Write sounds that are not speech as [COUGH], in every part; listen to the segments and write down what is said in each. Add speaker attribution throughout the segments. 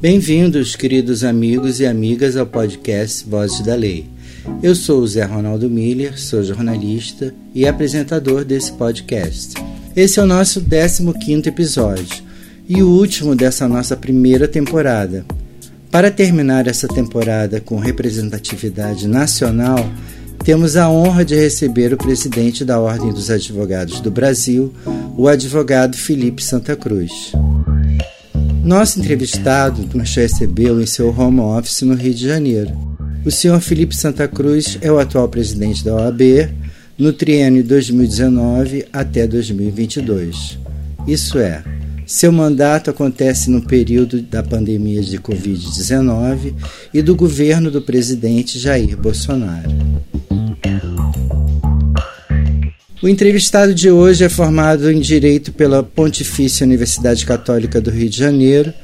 Speaker 1: Bem-vindos, queridos amigos e amigas, ao podcast Vozes da Lei. Eu sou o Zé Ronaldo Miller, sou jornalista e apresentador desse podcast. Esse é o nosso 15 episódio e o último dessa nossa primeira temporada. Para terminar essa temporada com representatividade nacional, temos a honra de receber o presidente da Ordem dos Advogados do Brasil, o advogado Felipe Santa Cruz. Nosso entrevistado nos recebeu em seu home office no Rio de Janeiro. O senhor Felipe Santa Cruz é o atual presidente da OAB no triênio 2019 até 2022. Isso é, seu mandato acontece no período da pandemia de Covid-19 e do governo do presidente Jair Bolsonaro. O entrevistado de hoje é formado em Direito pela Pontifícia Universidade Católica do Rio de Janeiro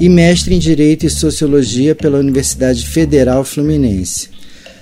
Speaker 1: e mestre em Direito e Sociologia pela Universidade Federal Fluminense.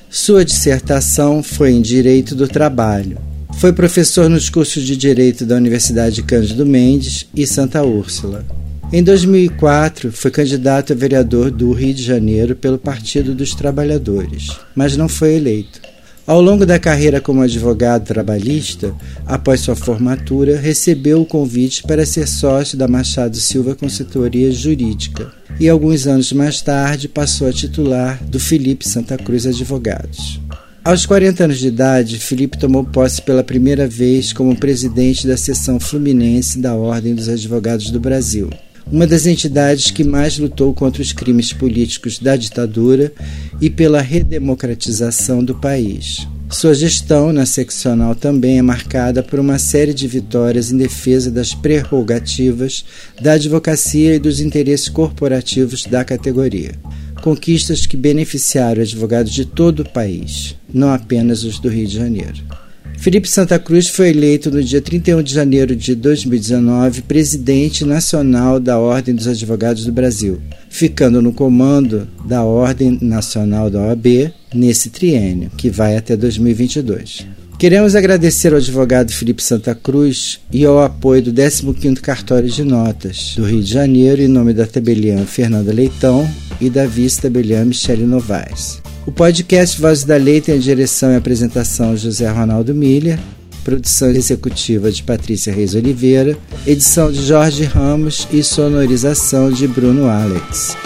Speaker 1: Sua dissertação foi em Direito do Trabalho. Foi professor nos cursos de Direito da Universidade Cândido Mendes e Santa Úrsula. Em 2004, foi candidato a vereador do Rio de Janeiro pelo Partido dos Trabalhadores, mas não foi eleito. Ao longo da carreira como advogado trabalhista, após sua formatura, recebeu o convite para ser sócio da Machado Silva Consultoria Jurídica e, alguns anos mais tarde, passou a titular do Felipe Santa Cruz Advogados. Aos 40 anos de idade, Felipe tomou posse pela primeira vez como presidente da seção fluminense da Ordem dos Advogados do Brasil uma das entidades que mais lutou contra os crimes políticos da ditadura e pela redemocratização do país. Sua gestão na seccional também é marcada por uma série de vitórias em defesa das prerrogativas da advocacia e dos interesses corporativos da categoria. Conquistas que beneficiaram advogados de todo o país, não apenas os do Rio de Janeiro. Felipe Santa Cruz foi eleito no dia 31 de janeiro de 2019 presidente nacional da Ordem dos Advogados do Brasil, ficando no comando da Ordem Nacional da OAB nesse triênio, que vai até 2022. Queremos agradecer ao advogado Felipe Santa Cruz e ao apoio do 15º Cartório de Notas do Rio de Janeiro em nome da tabeliã Fernanda Leitão e da vice-tabeliã Michele Novaes. O podcast Voz da Lei tem a direção e apresentação José Ronaldo Milha, produção executiva de Patrícia Reis Oliveira, edição de Jorge Ramos e sonorização de Bruno Alex.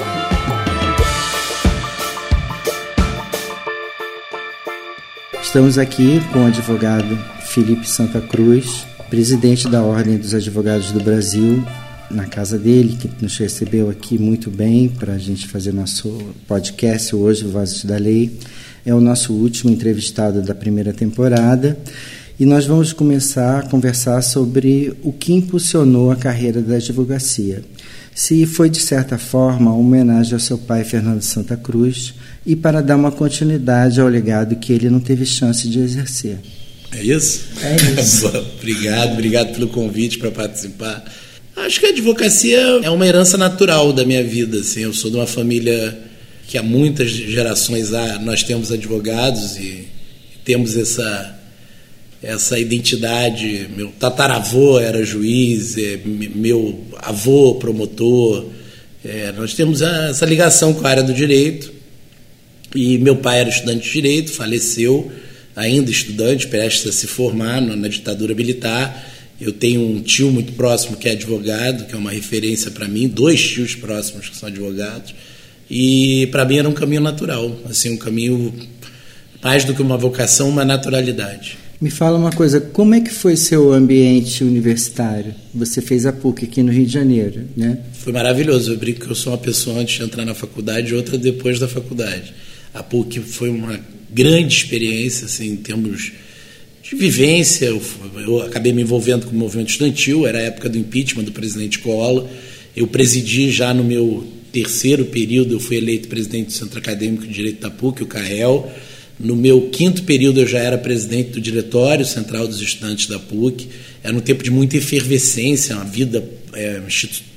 Speaker 1: Estamos aqui com o advogado Felipe Santa Cruz, presidente da Ordem dos Advogados do Brasil, na casa dele, que nos recebeu aqui muito bem para a gente fazer nosso podcast hoje, Vozes da Lei. É o nosso último entrevistado da primeira temporada. E nós vamos começar a conversar sobre o que impulsionou a carreira da advocacia. Se foi, de certa forma, uma homenagem ao seu pai, Fernando Santa Cruz, e para dar uma continuidade ao legado que ele não teve chance de exercer.
Speaker 2: É isso?
Speaker 1: É isso. [LAUGHS]
Speaker 2: obrigado, obrigado pelo convite para participar Acho que a advocacia é uma herança natural da minha vida. Assim. Eu sou de uma família que há muitas gerações há, nós temos advogados e temos essa essa identidade. Meu tataravô era juiz, é, meu avô promotor. É, nós temos essa ligação com a área do direito. E meu pai era estudante de direito, faleceu, ainda estudante, prestes a se formar na ditadura militar. Eu tenho um tio muito próximo que é advogado, que é uma referência para mim, dois tios próximos que são advogados. E para mim era um caminho natural, assim, um caminho mais do que uma vocação, uma naturalidade.
Speaker 1: Me fala uma coisa, como é que foi seu ambiente universitário? Você fez a PUC aqui no Rio de Janeiro, né?
Speaker 2: Foi maravilhoso. Eu brinco que eu sou uma pessoa antes de entrar na faculdade e outra depois da faculdade. A PUC foi uma grande experiência, assim, em termos de vivência. Eu, eu, acabei me envolvendo com o movimento estudantil, era a época do impeachment do presidente Collor. Eu presidi já no meu terceiro período, eu fui eleito presidente do Centro Acadêmico de Direito da PUC, o CAEL. No meu quinto período, eu já era presidente do Diretório Central dos Estudantes da PUC. Era um tempo de muita efervescência, uma vida é,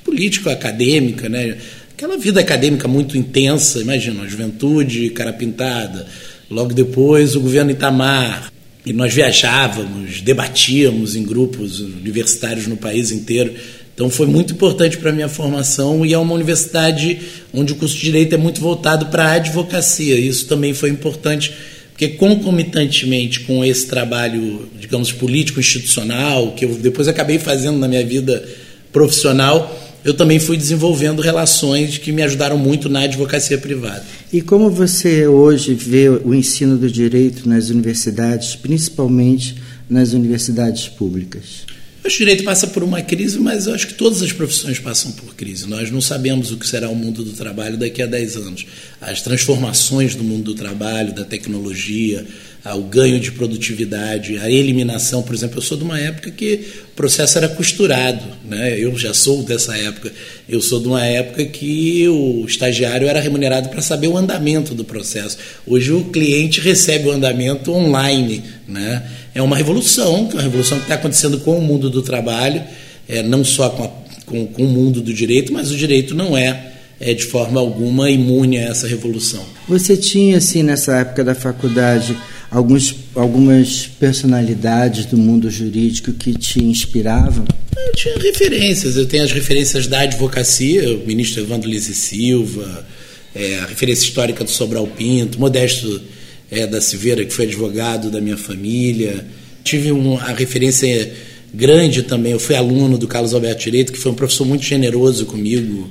Speaker 2: político-acadêmica, né? aquela vida acadêmica muito intensa. Imagina, a juventude, cara pintada. Logo depois, o governo Itamar, e nós viajávamos, debatíamos em grupos universitários no país inteiro Então foi muito importante para a minha formação e é uma universidade onde o curso de Direito é muito voltado para a advocacia. Isso também foi importante, porque concomitantemente com esse trabalho, digamos, político-institucional, que eu depois acabei fazendo na minha vida profissional, eu também fui desenvolvendo relações que me ajudaram muito na advocacia privada.
Speaker 1: E como você hoje vê o ensino do direito nas universidades, principalmente nas universidades públicas?
Speaker 2: O direito passa por uma crise, mas eu acho que todas as profissões passam por crise. Nós não sabemos o que será o mundo do trabalho daqui a 10 anos. As transformações do mundo do trabalho, da tecnologia, o ganho de produtividade, a eliminação, por exemplo, eu sou de uma época que o processo era costurado, né? Eu já sou dessa época. Eu sou de uma época que o estagiário era remunerado para saber o andamento do processo. Hoje o cliente recebe o andamento online, né? É uma revolução, uma revolução que está acontecendo com o mundo do trabalho, é, não só com, a, com, com o mundo do direito, mas o direito não é é, de forma alguma imune a essa revolução.
Speaker 1: Você tinha, assim, nessa época da faculdade, alguns, algumas personalidades do mundo jurídico que te inspiravam?
Speaker 2: Eu tinha referências. Eu tenho as referências da advocacia, o ministro Evandro Lise Silva, é, a referência histórica do Sobral Pinto, Modesto é, da Silveira, que foi advogado da minha família. Tive um, a referência grande também, eu fui aluno do Carlos Alberto Direito, que foi um professor muito generoso comigo,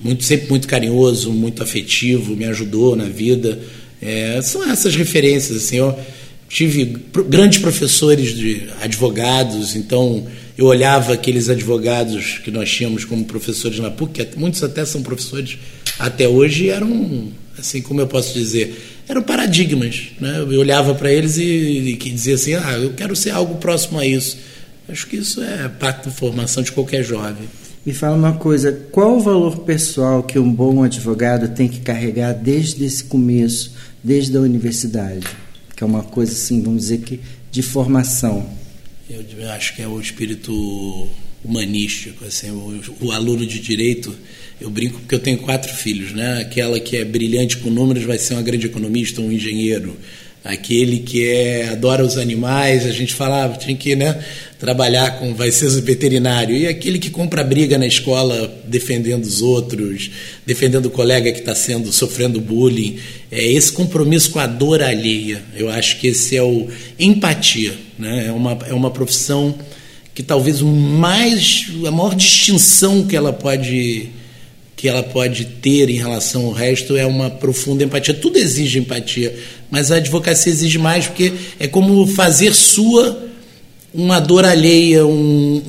Speaker 2: muito sempre muito carinhoso, muito afetivo, me ajudou na vida. É, são essas referências. Assim, eu tive grandes professores de advogados, então eu olhava aqueles advogados que nós tínhamos como professores na PUC, que muitos até são professores até hoje, eram, assim, como eu posso dizer, eram paradigmas. Né? Eu olhava para eles e, e dizia assim: ah, eu quero ser algo próximo a isso. Acho que isso é parte da formação de qualquer jovem.
Speaker 1: Me fala uma coisa: qual o valor pessoal que um bom advogado tem que carregar desde esse começo, desde a universidade? Que é uma coisa assim, vamos dizer que de formação.
Speaker 2: Eu acho que é o espírito humanístico, assim, o, o aluno de direito. Eu brinco porque eu tenho quatro filhos, né? Aquela que é brilhante com números vai ser uma grande economista, um engenheiro aquele que é, adora os animais, a gente falava, tinha que né, trabalhar com, vai ser veterinário, e aquele que compra briga na escola defendendo os outros, defendendo o colega que está sendo sofrendo bullying, é esse compromisso com a dor alheia. Eu acho que esse é o empatia, né? É uma é uma profissão que talvez o mais a maior distinção que ela pode que ela pode ter em relação ao resto é uma profunda empatia. Tudo exige empatia, mas a advocacia exige mais porque é como fazer sua uma dor alheia, um,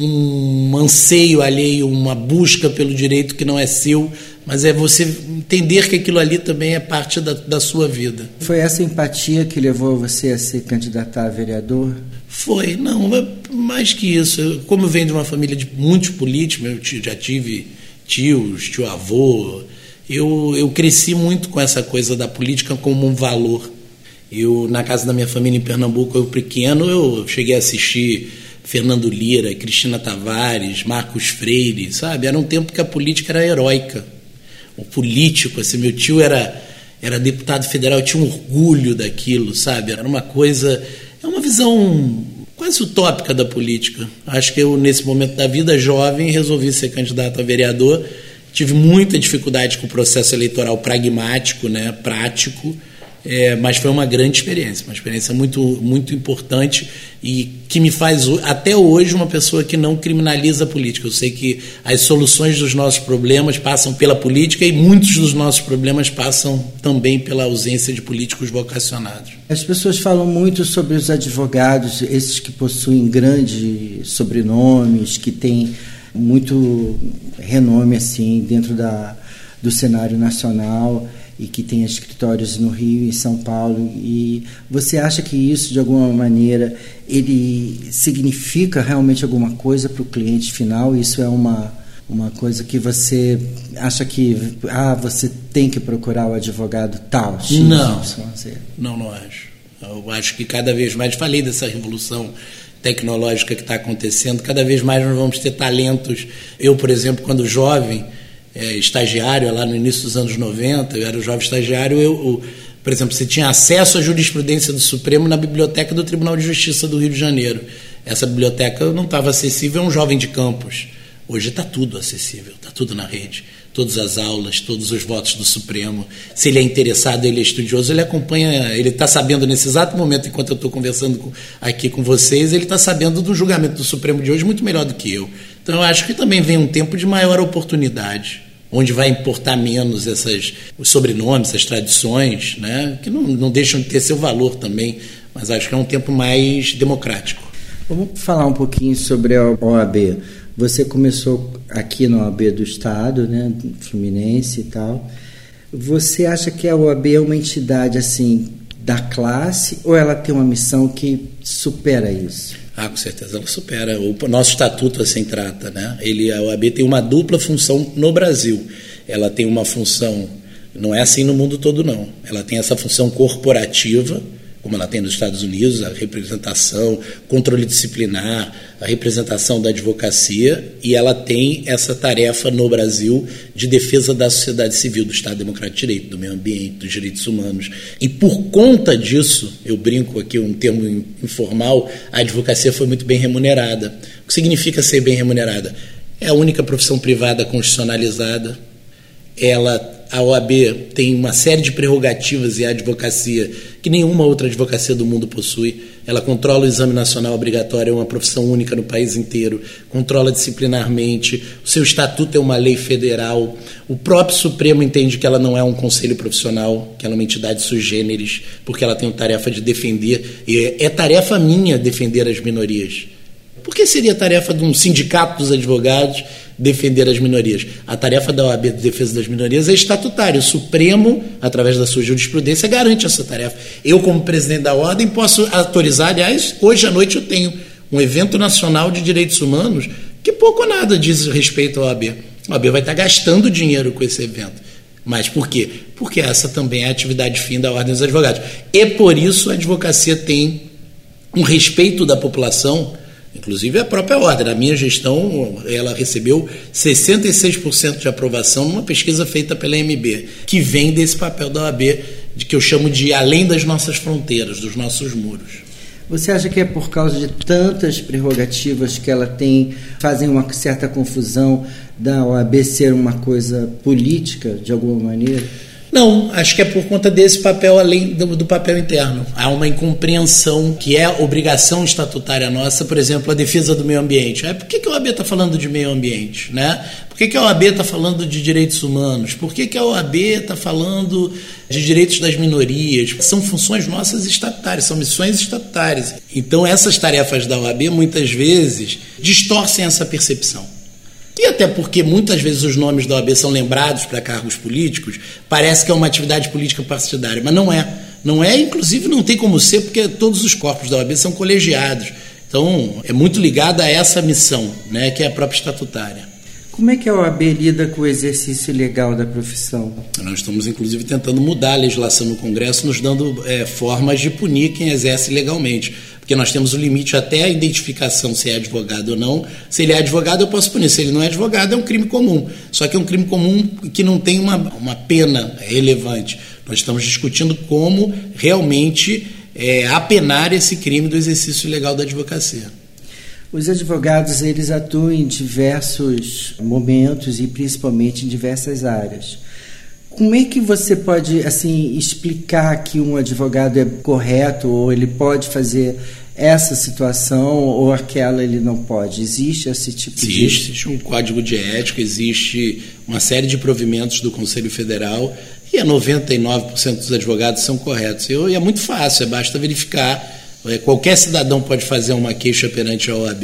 Speaker 2: um anseio alheio, uma busca pelo direito que não é seu, mas é você entender que aquilo ali também é parte da, da sua vida.
Speaker 1: Foi essa empatia que levou você a se candidatar a vereador?
Speaker 2: Foi, não, mais que isso. Como eu venho de uma família de muitos políticos, eu já tive tios, tio avô. Eu, eu cresci muito com essa coisa da política como um valor. Eu, na casa da minha família em Pernambuco, eu pequeno, eu cheguei a assistir Fernando Lira, Cristina Tavares, Marcos Freire, sabe? Era um tempo que a política era heróica. O político, assim, meu tio era, era deputado federal, tinha um orgulho daquilo, sabe? Era uma coisa, é uma visão quase utópica da política. Acho que eu, nesse momento da vida jovem, resolvi ser candidato a vereador. Tive muita dificuldade com o processo eleitoral pragmático, né, prático, é, mas foi uma grande experiência, uma experiência muito, muito importante e que me faz até hoje uma pessoa que não criminaliza a política. Eu sei que as soluções dos nossos problemas passam pela política e muitos dos nossos problemas passam também pela ausência de políticos vocacionados.
Speaker 1: As pessoas falam muito sobre os advogados, esses que possuem grandes sobrenomes, que têm muito renome assim dentro da, do cenário nacional e que tem escritórios no Rio e São Paulo e você acha que isso de alguma maneira ele significa realmente alguma coisa para o cliente final? Isso é uma uma coisa que você acha que ah você tem que procurar o advogado tal
Speaker 2: X, não. Não não acho. Eu acho que cada vez mais falei dessa revolução tecnológica que está acontecendo cada vez mais nós vamos ter talentos. Eu por exemplo quando jovem é, estagiário lá no início dos anos 90, eu era um jovem estagiário, eu, eu, por exemplo, você tinha acesso à jurisprudência do Supremo na biblioteca do Tribunal de Justiça do Rio de Janeiro. Essa biblioteca não estava acessível a um jovem de campos. Hoje está tudo acessível, está tudo na rede. Todas as aulas, todos os votos do Supremo. Se ele é interessado, ele é estudioso, ele acompanha, ele está sabendo nesse exato momento, enquanto eu estou conversando com, aqui com vocês, ele está sabendo do julgamento do Supremo de hoje muito melhor do que eu. Então eu acho que também vem um tempo de maior oportunidade onde vai importar menos essas, os sobrenomes, as tradições, né, que não, não deixam de ter seu valor também, mas acho que é um tempo mais democrático.
Speaker 1: Vamos falar um pouquinho sobre a OAB. Você começou aqui na OAB do Estado, né, Fluminense e tal. Você acha que a OAB é uma entidade assim da classe ou ela tem uma missão que supera isso?
Speaker 2: Ah, com certeza ela supera. O nosso estatuto assim trata, né? Ele, a OAB tem uma dupla função no Brasil. Ela tem uma função, não é assim no mundo todo não. Ela tem essa função corporativa, como ela tem nos Estados Unidos, a representação, controle disciplinar, a representação da advocacia, e ela tem essa tarefa no Brasil de defesa da sociedade civil, do Estado Democrático de Direito, do meio ambiente, dos direitos humanos. E por conta disso, eu brinco aqui um termo informal, a advocacia foi muito bem remunerada. O que significa ser bem remunerada? É a única profissão privada constitucionalizada, ela a OAB tem uma série de prerrogativas e a advocacia que nenhuma outra advocacia do mundo possui. Ela controla o exame nacional obrigatório, é uma profissão única no país inteiro, controla disciplinarmente, o seu estatuto é uma lei federal. O próprio Supremo entende que ela não é um conselho profissional, que ela é uma entidade sui generis, porque ela tem a tarefa de defender, e é, é tarefa minha defender as minorias. Por que seria tarefa de um sindicato dos advogados defender as minorias. A tarefa da OAB de defesa das minorias é estatutária. O Supremo, através da sua jurisprudência, garante essa tarefa. Eu, como presidente da ordem, posso autorizar, aliás, hoje à noite eu tenho um evento nacional de direitos humanos que pouco ou nada diz respeito à OAB. A OAB vai estar gastando dinheiro com esse evento. Mas por quê? Porque essa também é a atividade fim da Ordem dos Advogados. E por isso a advocacia tem um respeito da população Inclusive a própria ordem, a minha gestão, ela recebeu 66% de aprovação numa pesquisa feita pela MB, que vem desse papel da OAB, de que eu chamo de além das nossas fronteiras, dos nossos muros.
Speaker 1: Você acha que é por causa de tantas prerrogativas que ela tem, fazem uma certa confusão da OAB ser uma coisa política, de alguma maneira?
Speaker 2: Não, acho que é por conta desse papel além do, do, papel interno. Há uma incompreensão que é obrigação estatutária nossa, por exemplo, a defesa do meio ambiente. É, por que, que a OAB está falando de meio ambiente? Né? Por que, que a OAB está falando de direitos humanos? Por que, que a OAB está falando de direitos das minorias? São funções nossas estatutárias, são missões estatutárias. Então, essas tarefas da OAB muitas vezes distorcem essa percepção. E até porque muitas vezes os nomes da OAB são lembrados para cargos políticos, parece que é uma atividade política partidária, mas não é. Não é, inclusive não tem como ser, porque todos os corpos da OAB são colegiados. Então, é muito ligada a essa missão, né, que é a própria estatutária.
Speaker 1: Como é que a OAB lida com o exercício legal da profissão?
Speaker 2: Nós estamos, inclusive, tentando mudar a legislação no Congresso, nos dando é, formas de punir quem exerce legalmente porque nós temos o limite até a identificação se é advogado ou não. Se ele é advogado, eu posso punir. Se ele não é advogado, é um crime comum. Só que é um crime comum que não tem uma, uma pena relevante. Nós estamos discutindo como realmente é, apenar esse crime do exercício ilegal da advocacia.
Speaker 1: Os advogados eles atuam em diversos momentos e principalmente em diversas áreas. Como é que você pode assim explicar que um advogado é correto ou ele pode fazer essa situação ou aquela ele não pode? Existe esse tipo
Speaker 2: existe,
Speaker 1: de.
Speaker 2: Existe um código de ética, existe uma série de provimentos do Conselho Federal e a 99% dos advogados são corretos. E é muito fácil, é basta verificar. É, qualquer cidadão pode fazer uma queixa perante a OAB,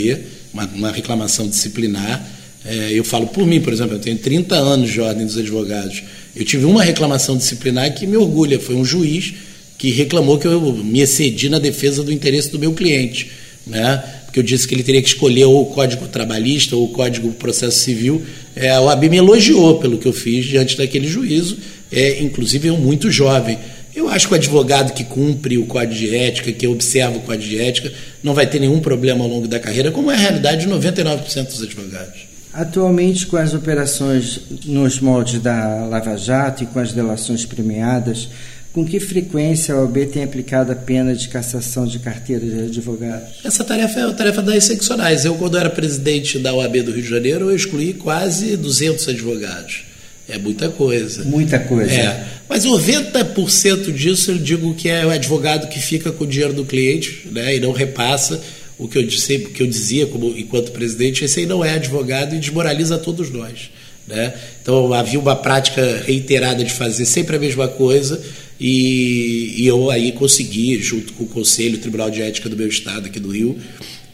Speaker 2: uma, uma reclamação disciplinar. É, eu falo por mim, por exemplo, eu tenho 30 anos de ordem dos advogados. Eu tive uma reclamação disciplinar que me orgulha, foi um juiz que reclamou que eu me excedi na defesa do interesse do meu cliente, né? Porque eu disse que ele teria que escolher ou o Código Trabalhista ou o Código Processo Civil. É, a OAB me elogiou pelo que eu fiz diante daquele juízo, é, inclusive eu muito jovem. Eu acho que o advogado que cumpre o código de ética, que observa o código de ética, não vai ter nenhum problema ao longo da carreira, como é a realidade de 99% dos advogados.
Speaker 1: Atualmente, com as operações nos moldes da Lava Jato e com as delações premiadas, Com que frequência a OAB tem aplicado a pena de cassação de carteira de advogado?
Speaker 2: Essa tarefa é a tarefa das seccionais. Eu, quando era presidente da OAB do Rio de Janeiro, eu excluí quase 200 advogados. É muita coisa.
Speaker 1: Muita coisa.
Speaker 2: É. Mas 90% disso eu digo que é o advogado que fica com o dinheiro do cliente né, e não repassa o que eu, disse, que eu dizia como, enquanto presidente, esse aí não é advogado e desmoraliza todos nós. Né? Então havia uma prática reiterada de fazer sempre a mesma coisa e, e, eu aí consegui, junto com o Conselho, o Tribunal de Ética do meu estado aqui do Rio,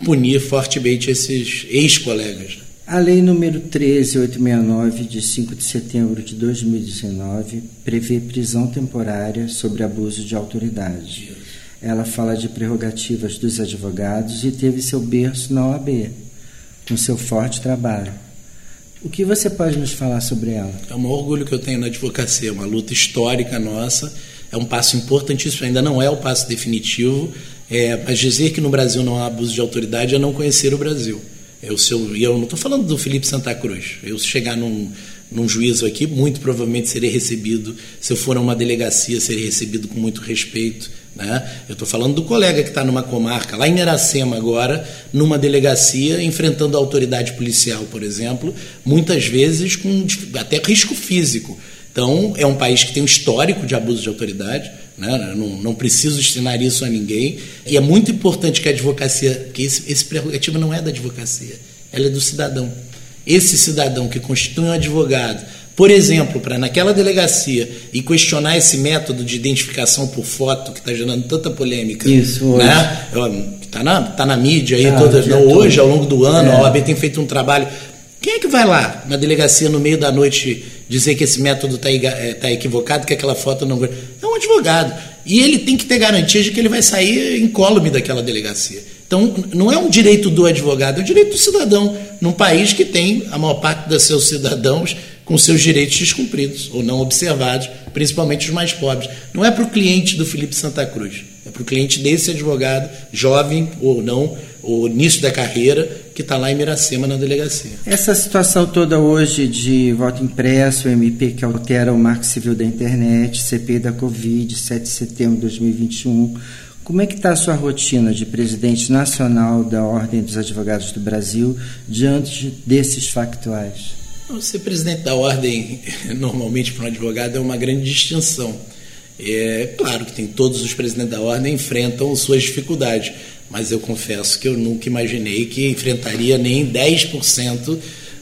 Speaker 2: punir fortemente esses ex-colegas.
Speaker 1: A Lei número 13869, de 5 de setembro de 2019, prevê prisão temporária sobre abuso de autoridade. Ela fala de prerrogativas dos advogados e teve seu berço na OAB, com seu forte trabalho. O que você pode nos falar sobre ela?
Speaker 2: É um orgulho que eu tenho na advocacia, uma luta histórica nossa, é um passo importantíssimo, ainda não é o passo definitivo, é, mas dizer que no Brasil não há abuso de autoridade é não conhecer o Brasil. Eu, seu, e eu não estou falando do Felipe Santa Cruz. Eu chegar num, num juízo aqui, muito provavelmente serei recebido, se eu for a uma delegacia, serei recebido com muito respeito. Né? Eu estou falando do colega que está numa comarca, lá em Iracema agora, numa delegacia, enfrentando a autoridade policial, por exemplo, muitas vezes com até risco físico. Então, é um país que tem um histórico de abuso de autoridade, né? não, não preciso ensinar isso a ninguém, e é muito importante que a advocacia, que esse, esse prerrogativo não é da advocacia, ela é do cidadão. Esse cidadão que constitui um advogado, por exemplo, para naquela delegacia e questionar esse método de identificação por foto que está gerando tanta polêmica.
Speaker 1: Isso, hoje.
Speaker 2: Né? Está na, tá na mídia aí, ah, toda, não, hoje, ao longo do ano, é. a OAB tem feito um trabalho. Quem é que vai lá na delegacia no meio da noite dizer que esse método está é, tá equivocado, que aquela foto não. É um advogado. E ele tem que ter garantia de que ele vai sair incólume daquela delegacia. Então, não é um direito do advogado, é um direito do cidadão, num país que tem a maior parte dos seus cidadãos com seus direitos descumpridos ou não observados, principalmente os mais pobres. Não é para o cliente do Felipe Santa Cruz, é para o cliente desse advogado, jovem ou não, o início da carreira, que está lá em Miracema, na delegacia.
Speaker 1: Essa situação toda hoje de voto impresso, MP que altera o marco civil da internet, CP da Covid, 7 de setembro de 2021, como é que está a sua rotina de presidente nacional da Ordem dos Advogados do Brasil diante desses factuais?
Speaker 2: Ser presidente da ordem, [LAUGHS] normalmente para um advogado, é uma grande distinção. É claro que tem todos os presidentes da ordem enfrentam suas dificuldades, mas eu confesso que eu nunca imaginei que enfrentaria nem 10%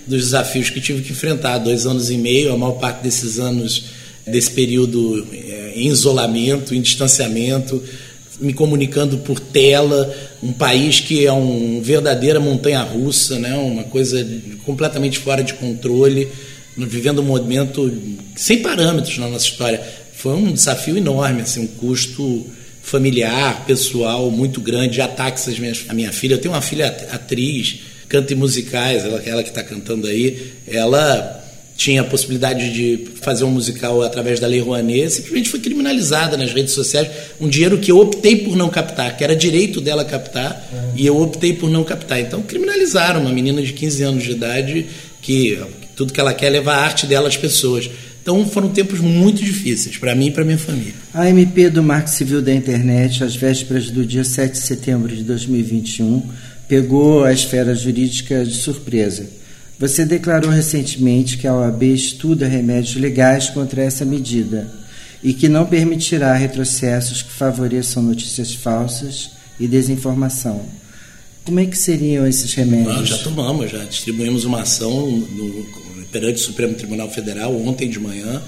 Speaker 2: dos desafios que tive que enfrentar. Dois anos e meio, a maior parte desses anos, desse período é, em isolamento, em distanciamento, me comunicando por tela, um país que é uma verdadeira montanha russa, né? uma coisa completamente fora de controle, vivendo um momento sem parâmetros na nossa história. Foi um desafio enorme, assim, um custo familiar, pessoal muito grande, ataques às minhas, à minha filha. Eu tenho uma filha atriz, canta em musicais, ela, ela que está cantando aí, ela tinha a possibilidade de fazer um musical através da Lei Rouanet, simplesmente foi criminalizada nas redes sociais. Um dinheiro que eu optei por não captar, que era direito dela captar, é. e eu optei por não captar. Então, criminalizaram uma menina de 15 anos de idade que tudo que ela quer é levar a arte dela às pessoas. Então, foram tempos muito difíceis para mim e para minha família.
Speaker 1: A MP do Marco Civil da Internet, às vésperas do dia 7 de setembro de 2021, pegou a esfera jurídica de surpresa você declarou recentemente que a OAB estuda remédios legais contra essa medida e que não permitirá retrocessos que favoreçam notícias falsas e desinformação. Como é que seriam esses remédios?
Speaker 2: Nós já tomamos, já distribuímos uma ação no, perante o Supremo Tribunal Federal ontem de manhã.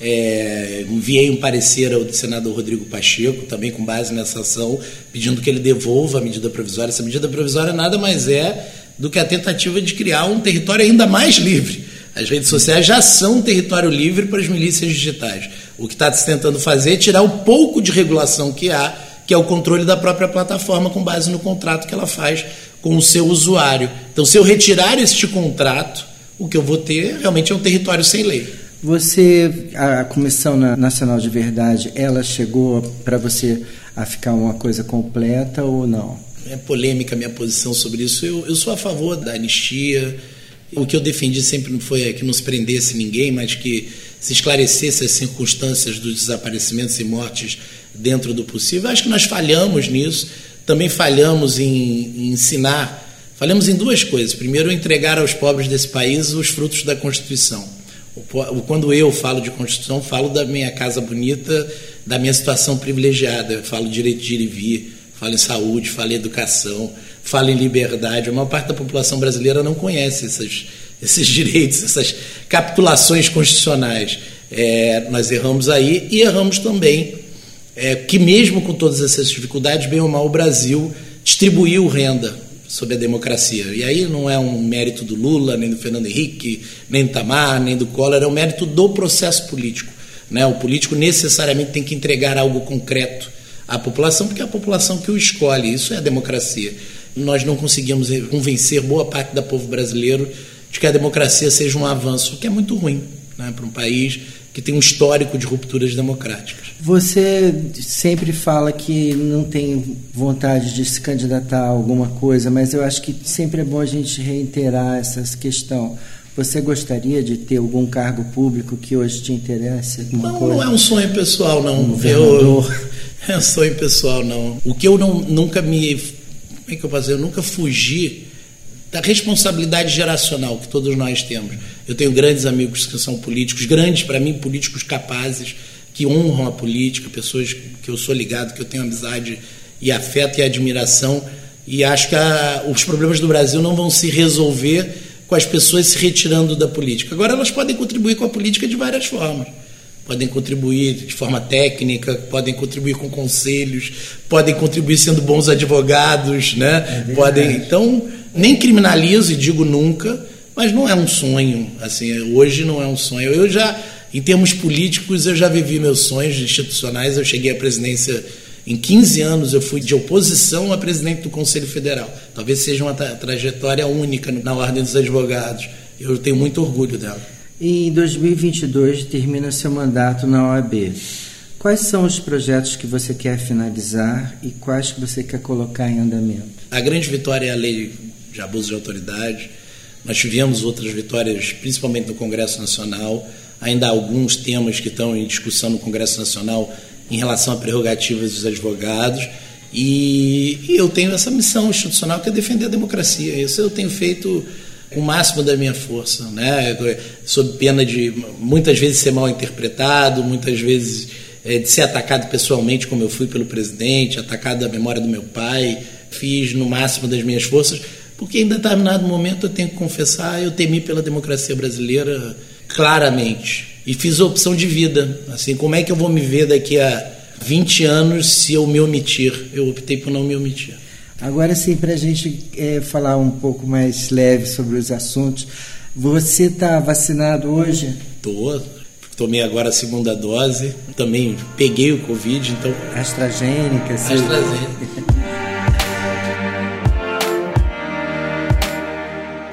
Speaker 2: É, enviei um parecer ao senador Rodrigo Pacheco, também com base nessa ação, pedindo que ele devolva a medida provisória. Essa medida provisória nada mais é do que a tentativa de criar um território ainda mais livre. As redes sociais já são um território livre para as milícias digitais. O que está se tentando fazer é tirar o pouco de regulação que há, que é o controle da própria plataforma com base no contrato que ela faz com o seu usuário. Então, se eu retirar este contrato, o que eu vou ter realmente é um território sem lei.
Speaker 1: Você, a Comissão Nacional de Verdade, ela chegou para você a ficar uma coisa completa ou não?
Speaker 2: É polêmica a minha posição sobre isso. Eu, eu sou a favor da anistia, O que eu defendi sempre foi que não se prendesse ninguém, mas que se esclarecesse as circunstâncias dos desaparecimentos e mortes dentro do possível. Acho que nós falhamos nisso, também falhamos em, em ensinar, falhamos em duas coisas. Primeiro, entregar aos pobres desse país os frutos da Constituição. Quando eu falo de Constituição, falo da minha casa bonita, da minha situação privilegiada. Eu falo direito de ir e vir, falo em saúde, falo em educação, falo em liberdade. A maior parte da população brasileira não conhece esses, esses [LAUGHS] direitos, essas capitulações constitucionais. É, nós erramos aí e erramos também é, que, mesmo com todas essas dificuldades, bem ou mal, o Brasil distribuiu renda sobre a democracia. E aí não é um mérito do Lula, nem do Fernando Henrique, nem do Tamar, nem do Collor, é um mérito do processo político. Né? O político necessariamente tem que entregar algo concreto à população, porque é a população que o escolhe. Isso é a democracia. Nós não conseguimos convencer boa parte do povo brasileiro de que a democracia seja um avanço, o que é muito ruim né, para um país que tem um histórico de rupturas democráticas.
Speaker 1: Você sempre fala que não tem vontade de se candidatar a alguma coisa, mas eu acho que sempre é bom a gente reiterar essa questão. Você gostaria de ter algum cargo público que hoje te interesse?
Speaker 2: Não,
Speaker 1: coisa?
Speaker 2: não é um sonho pessoal, não.
Speaker 1: Um eu,
Speaker 2: é sonho pessoal, não. O que eu não, nunca me. Como é que eu dizer? Eu nunca fugi da responsabilidade geracional que todos nós temos. Eu tenho grandes amigos que são políticos, grandes para mim, políticos capazes, que honram a política, pessoas que eu sou ligado, que eu tenho amizade e afeto e admiração. E acho que a, os problemas do Brasil não vão se resolver com as pessoas se retirando da política. Agora, elas podem contribuir com a política de várias formas. Podem contribuir de forma técnica, podem contribuir com conselhos, podem contribuir sendo bons advogados, né? É podem, então, nem criminalizo e digo nunca, mas não é um sonho. Assim, hoje não é um sonho. Eu já, em termos políticos, eu já vivi meus sonhos institucionais. Eu cheguei à presidência em 15 anos. Eu fui de oposição a presidente do Conselho Federal. Talvez seja uma tra trajetória única na ordem dos advogados. Eu tenho muito orgulho dela.
Speaker 1: E em 2022 termina seu mandato na OAB. Quais são os projetos que você quer finalizar e quais que você quer colocar em andamento?
Speaker 2: A grande vitória é a lei de abuso de autoridade. Nós tivemos outras vitórias, principalmente no Congresso Nacional. Ainda há alguns temas que estão em discussão no Congresso Nacional em relação a prerrogativas dos advogados. E, e eu tenho essa missão institucional que é defender a democracia. Isso eu tenho feito o máximo da minha força, né? sob pena de muitas vezes ser mal interpretado, muitas vezes é, de ser atacado pessoalmente, como eu fui pelo presidente, atacado da memória do meu pai. Fiz no máximo das minhas forças, porque em determinado momento eu tenho que confessar, eu temi pela democracia brasileira claramente e fiz a opção de vida. Assim, como é que eu vou me ver daqui a 20 anos se eu me omitir? Eu optei por não me omitir.
Speaker 1: Agora sim, para a gente é, falar um pouco mais leve sobre os assuntos, você está vacinado hoje?
Speaker 2: Estou. Tomei agora a segunda dose. Também peguei o Covid, então.
Speaker 1: AstraZeneca, sim.
Speaker 2: AstraZeneca.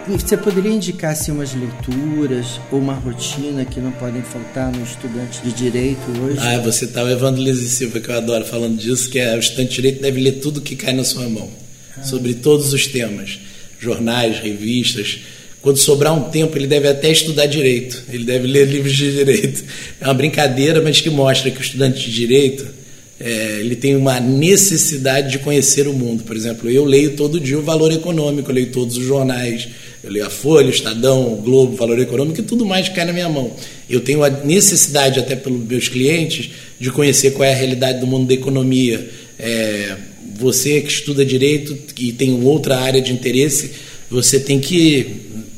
Speaker 1: Você poderia indicar assim, umas leituras ou uma rotina que não podem faltar no estudante de direito hoje?
Speaker 2: Ah, você está o Evandro Lise Silva, que eu adoro falando disso, que é o estudante de direito deve ler tudo que cai na sua mão, ah. sobre todos os temas, jornais, revistas. Quando sobrar um tempo, ele deve até estudar direito, ele deve ler livros de direito. É uma brincadeira, mas que mostra que o estudante de direito é, ele tem uma necessidade de conhecer o mundo. Por exemplo, eu leio todo dia o Valor Econômico, leio todos os jornais, eu leio a Folha, o Estadão, o Globo, o Valor Econômico e tudo mais cai na minha mão. Eu tenho a necessidade, até pelos meus clientes, de conhecer qual é a realidade do mundo da economia. É, você que estuda direito e tem outra área de interesse, você tem que,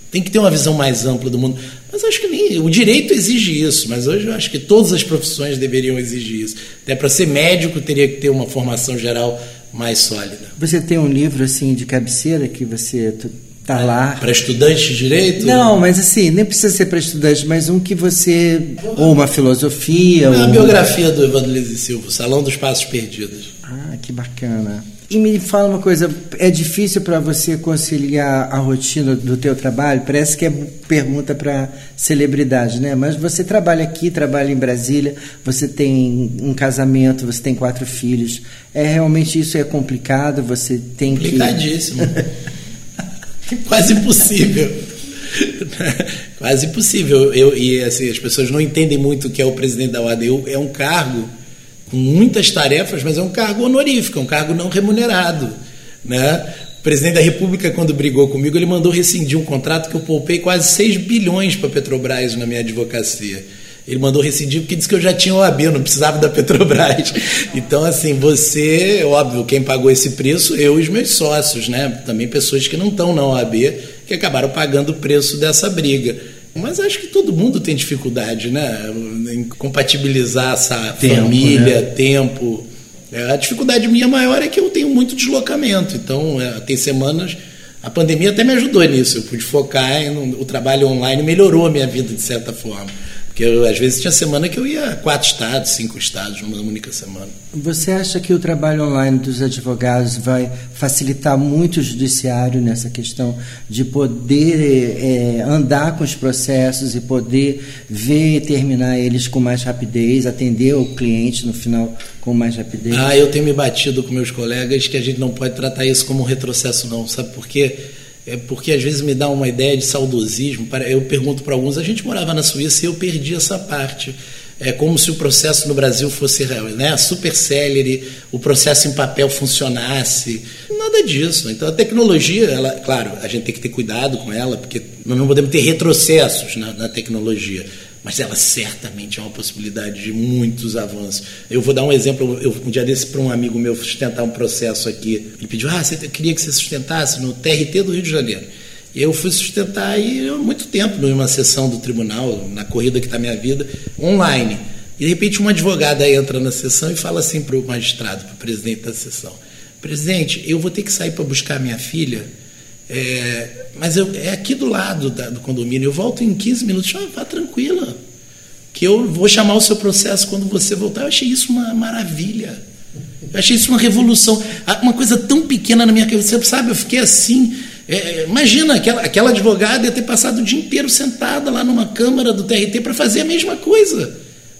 Speaker 2: tem que ter uma visão mais ampla do mundo. Mas acho que nem, o direito exige isso, mas hoje eu acho que todas as profissões deveriam exigir isso. Até para ser médico teria que ter uma formação geral mais sólida.
Speaker 1: Você tem um livro assim de cabeceira que você tá lá.
Speaker 2: Para estudante de direito?
Speaker 1: Não, mas assim, nem precisa ser para estudante, mas um que você. Ou uma filosofia.
Speaker 2: A ou... biografia do Evandro Lise Silva, Salão dos Passos Perdidos.
Speaker 1: Ah, que bacana. E me fala uma coisa, é difícil para você conciliar a rotina do teu trabalho? Parece que é pergunta para celebridade, né? Mas você trabalha aqui, trabalha em Brasília, você tem um casamento, você tem quatro filhos. É realmente isso é complicado, você tem
Speaker 2: Complicadíssimo. que [LAUGHS] [LAUGHS] Quase impossível. [LAUGHS] Quase impossível. Eu, e assim, as pessoas não entendem muito o que é o presidente da OAB. É um cargo com muitas tarefas, mas é um cargo honorífico, é um cargo não remunerado. Né? O presidente da República, quando brigou comigo, ele mandou rescindir um contrato que eu poupei quase 6 bilhões para a Petrobras na minha advocacia. Ele mandou rescindir porque disse que eu já tinha OAB, eu não precisava da Petrobras. [LAUGHS] Então, assim, você, óbvio, quem pagou esse preço, eu e os meus sócios, né? Também pessoas que não estão na OAB, que acabaram pagando o preço dessa briga. Mas acho que todo mundo tem dificuldade, né? Em compatibilizar essa tempo, família, né? tempo. É, a dificuldade minha maior é que eu tenho muito deslocamento. Então, é, tem semanas. A pandemia até me ajudou nisso. Eu pude focar, em, o trabalho online melhorou a minha vida de certa forma. Porque eu, às vezes tinha semana que eu ia a quatro estados, cinco estados numa única semana.
Speaker 1: Você acha que o trabalho online dos advogados vai facilitar muito o judiciário nessa questão de poder é, andar com os processos e poder ver e terminar eles com mais rapidez, atender o cliente no final com mais rapidez?
Speaker 2: Ah, eu tenho me batido com meus colegas que a gente não pode tratar isso como um retrocesso, não. Sabe por quê? É porque às vezes me dá uma ideia de saudosismo. Eu pergunto para alguns, a gente morava na Suíça e eu perdi essa parte. É como se o processo no Brasil fosse né, super célere, o processo em papel funcionasse. Nada disso. Então a tecnologia, ela, claro, a gente tem que ter cuidado com ela, porque nós não podemos ter retrocessos na, na tecnologia mas ela certamente é uma possibilidade de muitos avanços. Eu vou dar um exemplo, eu um dia desse para um amigo meu sustentar um processo aqui, ele pediu, ah, você queria que você sustentasse no TRT do Rio de Janeiro. Eu fui sustentar aí há muito tempo, numa sessão do tribunal, na corrida que está minha vida, online. E de repente uma advogada entra na sessão e fala assim para o magistrado, para o presidente da sessão, presidente, eu vou ter que sair para buscar minha filha, é, mas eu, é aqui do lado da, do condomínio. Eu volto em 15 minutos. Ah, vá tranquila. Que eu vou chamar o seu processo quando você voltar. Eu achei isso uma maravilha. Eu achei isso uma revolução. Ah, uma coisa tão pequena na minha cabeça. Você sabe, eu fiquei assim. É, é, imagina, aquela, aquela advogada ia ter passado o dia inteiro sentada lá numa câmara do TRT para fazer a mesma coisa.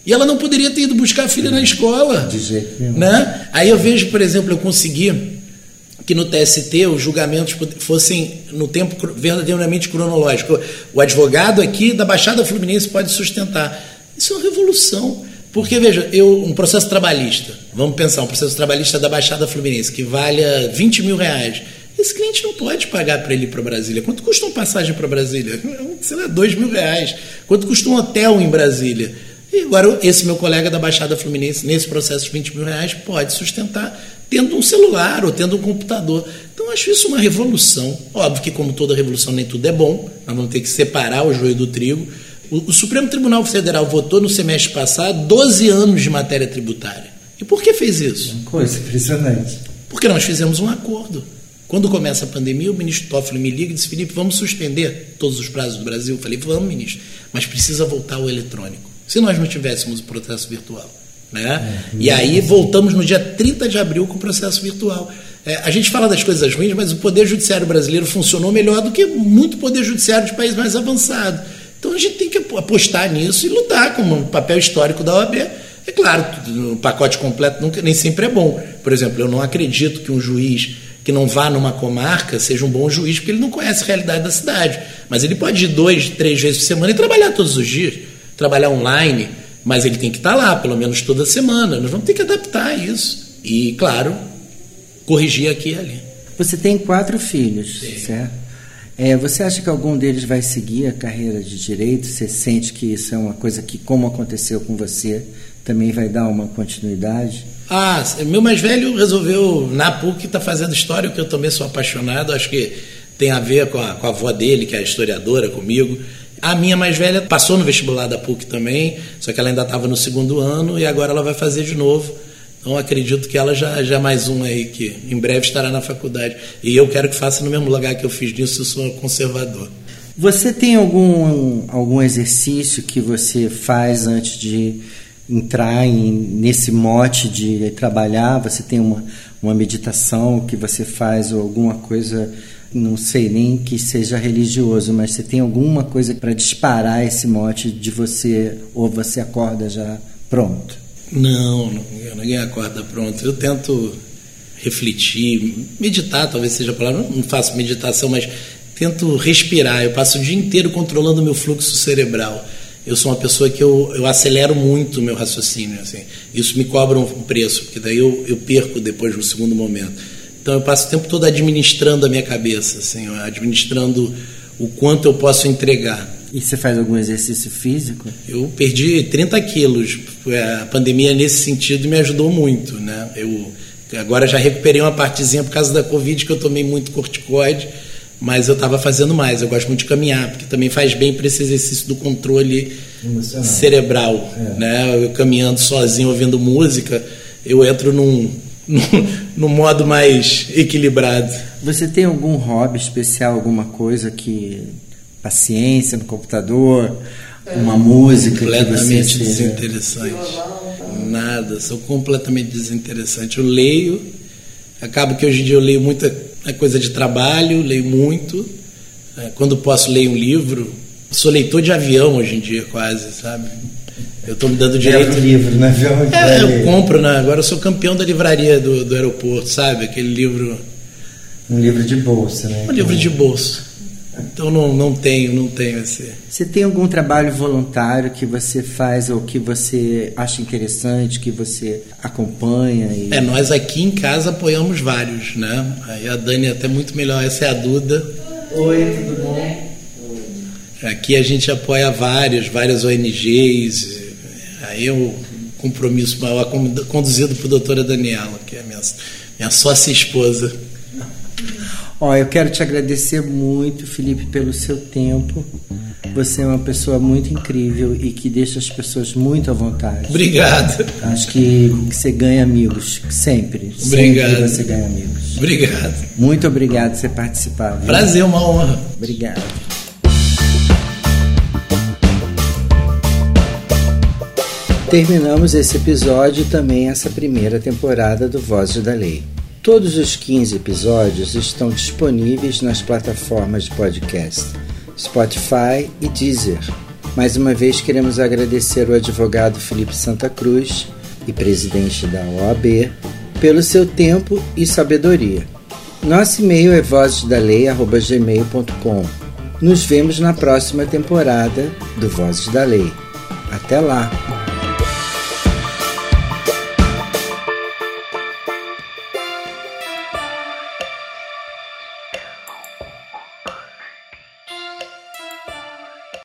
Speaker 2: E ela não poderia ter ido buscar a filha na escola.
Speaker 1: De jeito nenhum.
Speaker 2: Né? Aí eu vejo, por exemplo, eu consegui que no TST os julgamentos fossem no tempo verdadeiramente cronológico. O advogado aqui da Baixada Fluminense pode sustentar. Isso é uma revolução. Porque, veja, eu, um processo trabalhista, vamos pensar, um processo trabalhista da Baixada Fluminense, que valha 20 mil reais. Esse cliente não pode pagar para ele ir para Brasília. Quanto custa uma passagem para Brasília? [LAUGHS] Sei lá, 2 mil reais. Quanto custa um hotel em Brasília? E agora, esse meu colega da Baixada Fluminense, nesse processo de 20 mil reais, pode sustentar tendo um celular ou tendo um computador. Então, acho isso uma revolução. Óbvio que, como toda revolução, nem tudo é bom, nós vamos ter que separar o joio do trigo. O, o Supremo Tribunal Federal votou no semestre passado 12 anos de matéria tributária. E por que fez isso?
Speaker 1: Uma coisa impressionante.
Speaker 2: Porque nós fizemos um acordo. Quando começa a pandemia, o ministro Toffoli me liga e diz: Felipe, vamos suspender todos os prazos do Brasil. Eu falei: vamos, ministro, mas precisa voltar ao eletrônico. Se nós não tivéssemos o processo virtual. Né? E aí voltamos no dia 30 de abril com o processo virtual. É, a gente fala das coisas ruins, mas o Poder Judiciário brasileiro funcionou melhor do que muito Poder Judiciário de país mais avançado. Então a gente tem que apostar nisso e lutar como um papel histórico da OAB. É claro, o pacote completo nunca, nem sempre é bom. Por exemplo, eu não acredito que um juiz que não vá numa comarca seja um bom juiz, porque ele não conhece a realidade da cidade. Mas ele pode ir dois, três vezes por semana e trabalhar todos os dias, trabalhar online mas ele tem que estar lá, pelo menos toda semana. Nós vamos ter que adaptar isso. E, claro, corrigir aqui e ali.
Speaker 1: Você tem quatro filhos, Sim. certo? É, você acha que algum deles vai seguir a carreira de direito? Você sente que isso é uma coisa que, como aconteceu com você, também vai dar uma continuidade?
Speaker 2: Ah, meu mais velho resolveu, na PUC, está fazendo história, que eu também sou apaixonado. Acho que tem a ver com a, com a avó dele, que é historiadora comigo. A minha mais velha passou no vestibular da PUC também, só que ela ainda estava no segundo ano e agora ela vai fazer de novo. Então acredito que ela já, já mais uma aí que em breve estará na faculdade. E eu quero que faça no mesmo lugar que eu fiz nisso, eu sou conservador.
Speaker 1: Você tem algum, algum exercício que você faz antes de entrar em, nesse mote de trabalhar? Você tem uma, uma meditação que você faz ou alguma coisa não sei nem que seja religioso, mas você tem alguma coisa para disparar esse mote de você, ou você acorda já pronto?
Speaker 2: Não, ninguém acorda pronto. Eu tento refletir, meditar talvez seja a palavra, não faço meditação, mas tento respirar. Eu passo o dia inteiro controlando meu fluxo cerebral. Eu sou uma pessoa que eu, eu acelero muito o meu raciocínio. Assim. Isso me cobra um preço, porque daí eu, eu perco depois no segundo momento. Então eu passo o tempo todo administrando a minha cabeça, assim, administrando o quanto eu posso entregar.
Speaker 1: E você faz algum exercício físico?
Speaker 2: Eu perdi 30 quilos. A pandemia, nesse sentido, me ajudou muito. Né? Eu agora já recuperei uma partezinha por causa da Covid, que eu tomei muito corticoide, mas eu estava fazendo mais. Eu gosto muito de caminhar, porque também faz bem para esse exercício do controle Emocional. cerebral. É. Né? Eu caminhando sozinho, ouvindo música, eu entro num, [LAUGHS] num, num modo mais equilibrado.
Speaker 1: Você tem algum hobby especial, alguma coisa que paciência no computador, uma música
Speaker 2: completamente desinteressante. Nada, sou completamente desinteressante. Eu leio, acabo que hoje em dia eu leio muita é coisa de trabalho, leio muito. É, quando posso leio um livro. Sou leitor de avião hoje em dia, quase, sabe? Eu estou me dando direito.
Speaker 1: É livro, né?
Speaker 2: É, eu compro, né? Agora eu sou campeão da livraria do, do aeroporto, sabe? Aquele livro.
Speaker 1: Um livro de bolsa, né?
Speaker 2: Um livro de bolsa. Então não, não tenho, não tenho esse.
Speaker 1: Você tem algum trabalho voluntário que você faz ou que você acha interessante, que você acompanha? E...
Speaker 2: É, nós aqui em casa apoiamos vários, né? Aí a Dani é até muito melhor, essa é a Duda.
Speaker 1: Oi, tudo bom?
Speaker 2: Aqui a gente apoia vários, várias ONGs. Aí o compromisso maior conduzido por doutora Daniela, que é minha, minha sócia esposa.
Speaker 1: Ó, eu quero te agradecer muito, Felipe, pelo seu tempo. Você é uma pessoa muito incrível e que deixa as pessoas muito à vontade.
Speaker 2: Obrigado.
Speaker 1: Acho que você ganha amigos, sempre.
Speaker 2: Obrigado.
Speaker 1: Sempre você ganha amigos.
Speaker 2: Obrigado.
Speaker 1: Muito obrigado por você participar. Viu?
Speaker 2: Prazer, uma honra.
Speaker 1: Obrigado. Terminamos esse episódio e também essa primeira temporada do Vozes da Lei. Todos os 15 episódios estão disponíveis nas plataformas de podcast Spotify e Deezer. Mais uma vez queremos agradecer o advogado Felipe Santa Cruz e presidente da OAB pelo seu tempo e sabedoria. Nosso e-mail é vozesdalei@gmail.com. Nos vemos na próxima temporada do Vozes da Lei. Até lá!